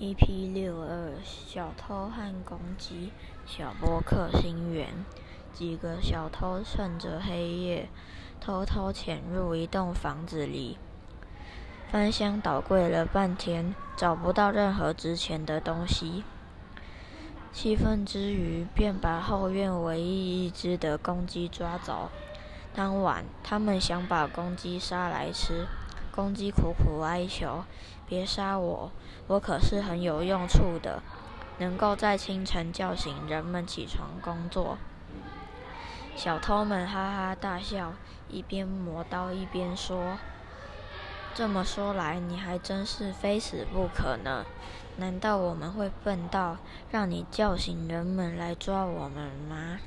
EP 六二小偷和公鸡小波克星园，几个小偷趁着黑夜偷偷潜入一栋房子里，翻箱倒柜了半天，找不到任何值钱的东西。气愤之余，便把后院唯一一只的公鸡抓走。当晚，他们想把公鸡杀来吃。公鸡苦苦哀求：“别杀我，我可是很有用处的，能够在清晨叫醒人们起床工作。”小偷们哈哈大笑，一边磨刀一边说：“这么说来，你还真是非死不可呢？难道我们会笨到让你叫醒人们来抓我们吗？”